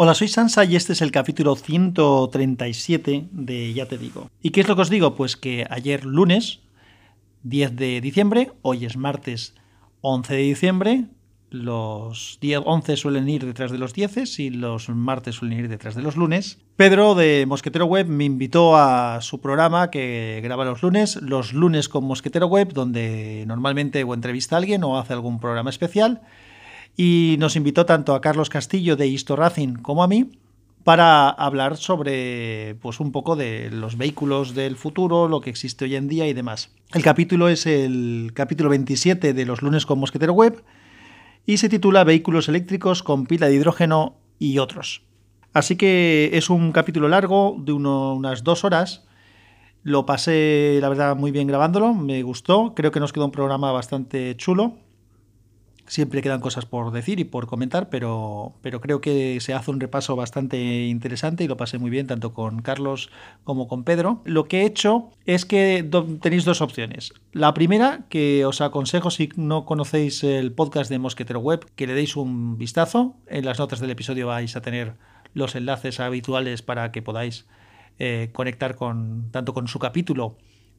Hola, soy Sansa y este es el capítulo 137 de Ya te digo. ¿Y qué es lo que os digo? Pues que ayer lunes 10 de diciembre, hoy es martes 11 de diciembre, los 10, 11 suelen ir detrás de los 10 y los martes suelen ir detrás de los lunes. Pedro de Mosquetero Web me invitó a su programa que graba los lunes, los lunes con Mosquetero Web, donde normalmente o entrevista a alguien o hace algún programa especial y nos invitó tanto a Carlos Castillo de Histo Racing como a mí para hablar sobre pues un poco de los vehículos del futuro, lo que existe hoy en día y demás. El capítulo es el capítulo 27 de los lunes con Mosquetero Web y se titula Vehículos eléctricos con pila de hidrógeno y otros. Así que es un capítulo largo de unas dos horas. Lo pasé, la verdad, muy bien grabándolo, me gustó. Creo que nos quedó un programa bastante chulo. Siempre quedan cosas por decir y por comentar, pero, pero creo que se hace un repaso bastante interesante y lo pasé muy bien tanto con Carlos como con Pedro. Lo que he hecho es que tenéis dos opciones. La primera, que os aconsejo si no conocéis el podcast de Mosquetero Web, que le deis un vistazo. En las notas del episodio vais a tener los enlaces habituales para que podáis eh, conectar con tanto con su capítulo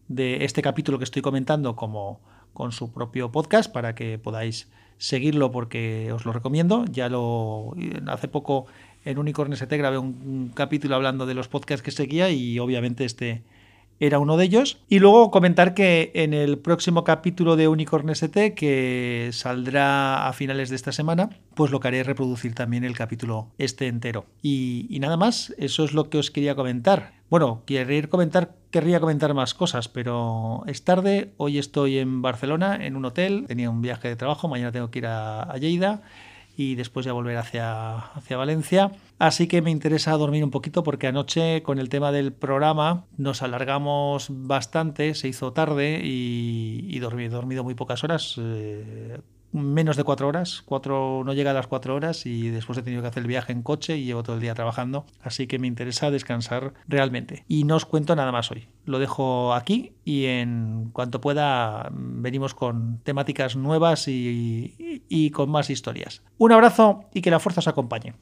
de este capítulo que estoy comentando como con su propio podcast para que podáis seguirlo porque os lo recomiendo. Ya lo hace poco en Unicorn ST grabé un, capítulo hablando de los podcasts que seguía y obviamente este era uno de ellos. Y luego comentar que en el próximo capítulo de Unicorn ST, que saldrá a finales de esta semana, pues lo que haré es reproducir también el capítulo este entero. Y, y nada más, eso es lo que os quería comentar. Bueno, querría comentar, querría comentar más cosas, pero es tarde. Hoy estoy en Barcelona, en un hotel. Tenía un viaje de trabajo, mañana tengo que ir a, Lleida y después ya volver hacia, hacia Valencia. Así que me interesa dormir un poquito porque anoche con el tema del programa nos alargamos bastante, se hizo tarde y, y dormí, he dormido muy pocas horas. Eh, menos de cuatro horas, cuatro, no llega a las cuatro horas y después he tenido que hacer el viaje en coche y llevo todo el día trabajando, así que me interesa descansar realmente. Y no os cuento nada más hoy, lo dejo aquí y en cuanto pueda venimos con temáticas nuevas y, y con más historias. Un abrazo y que la fuerza os acompañe.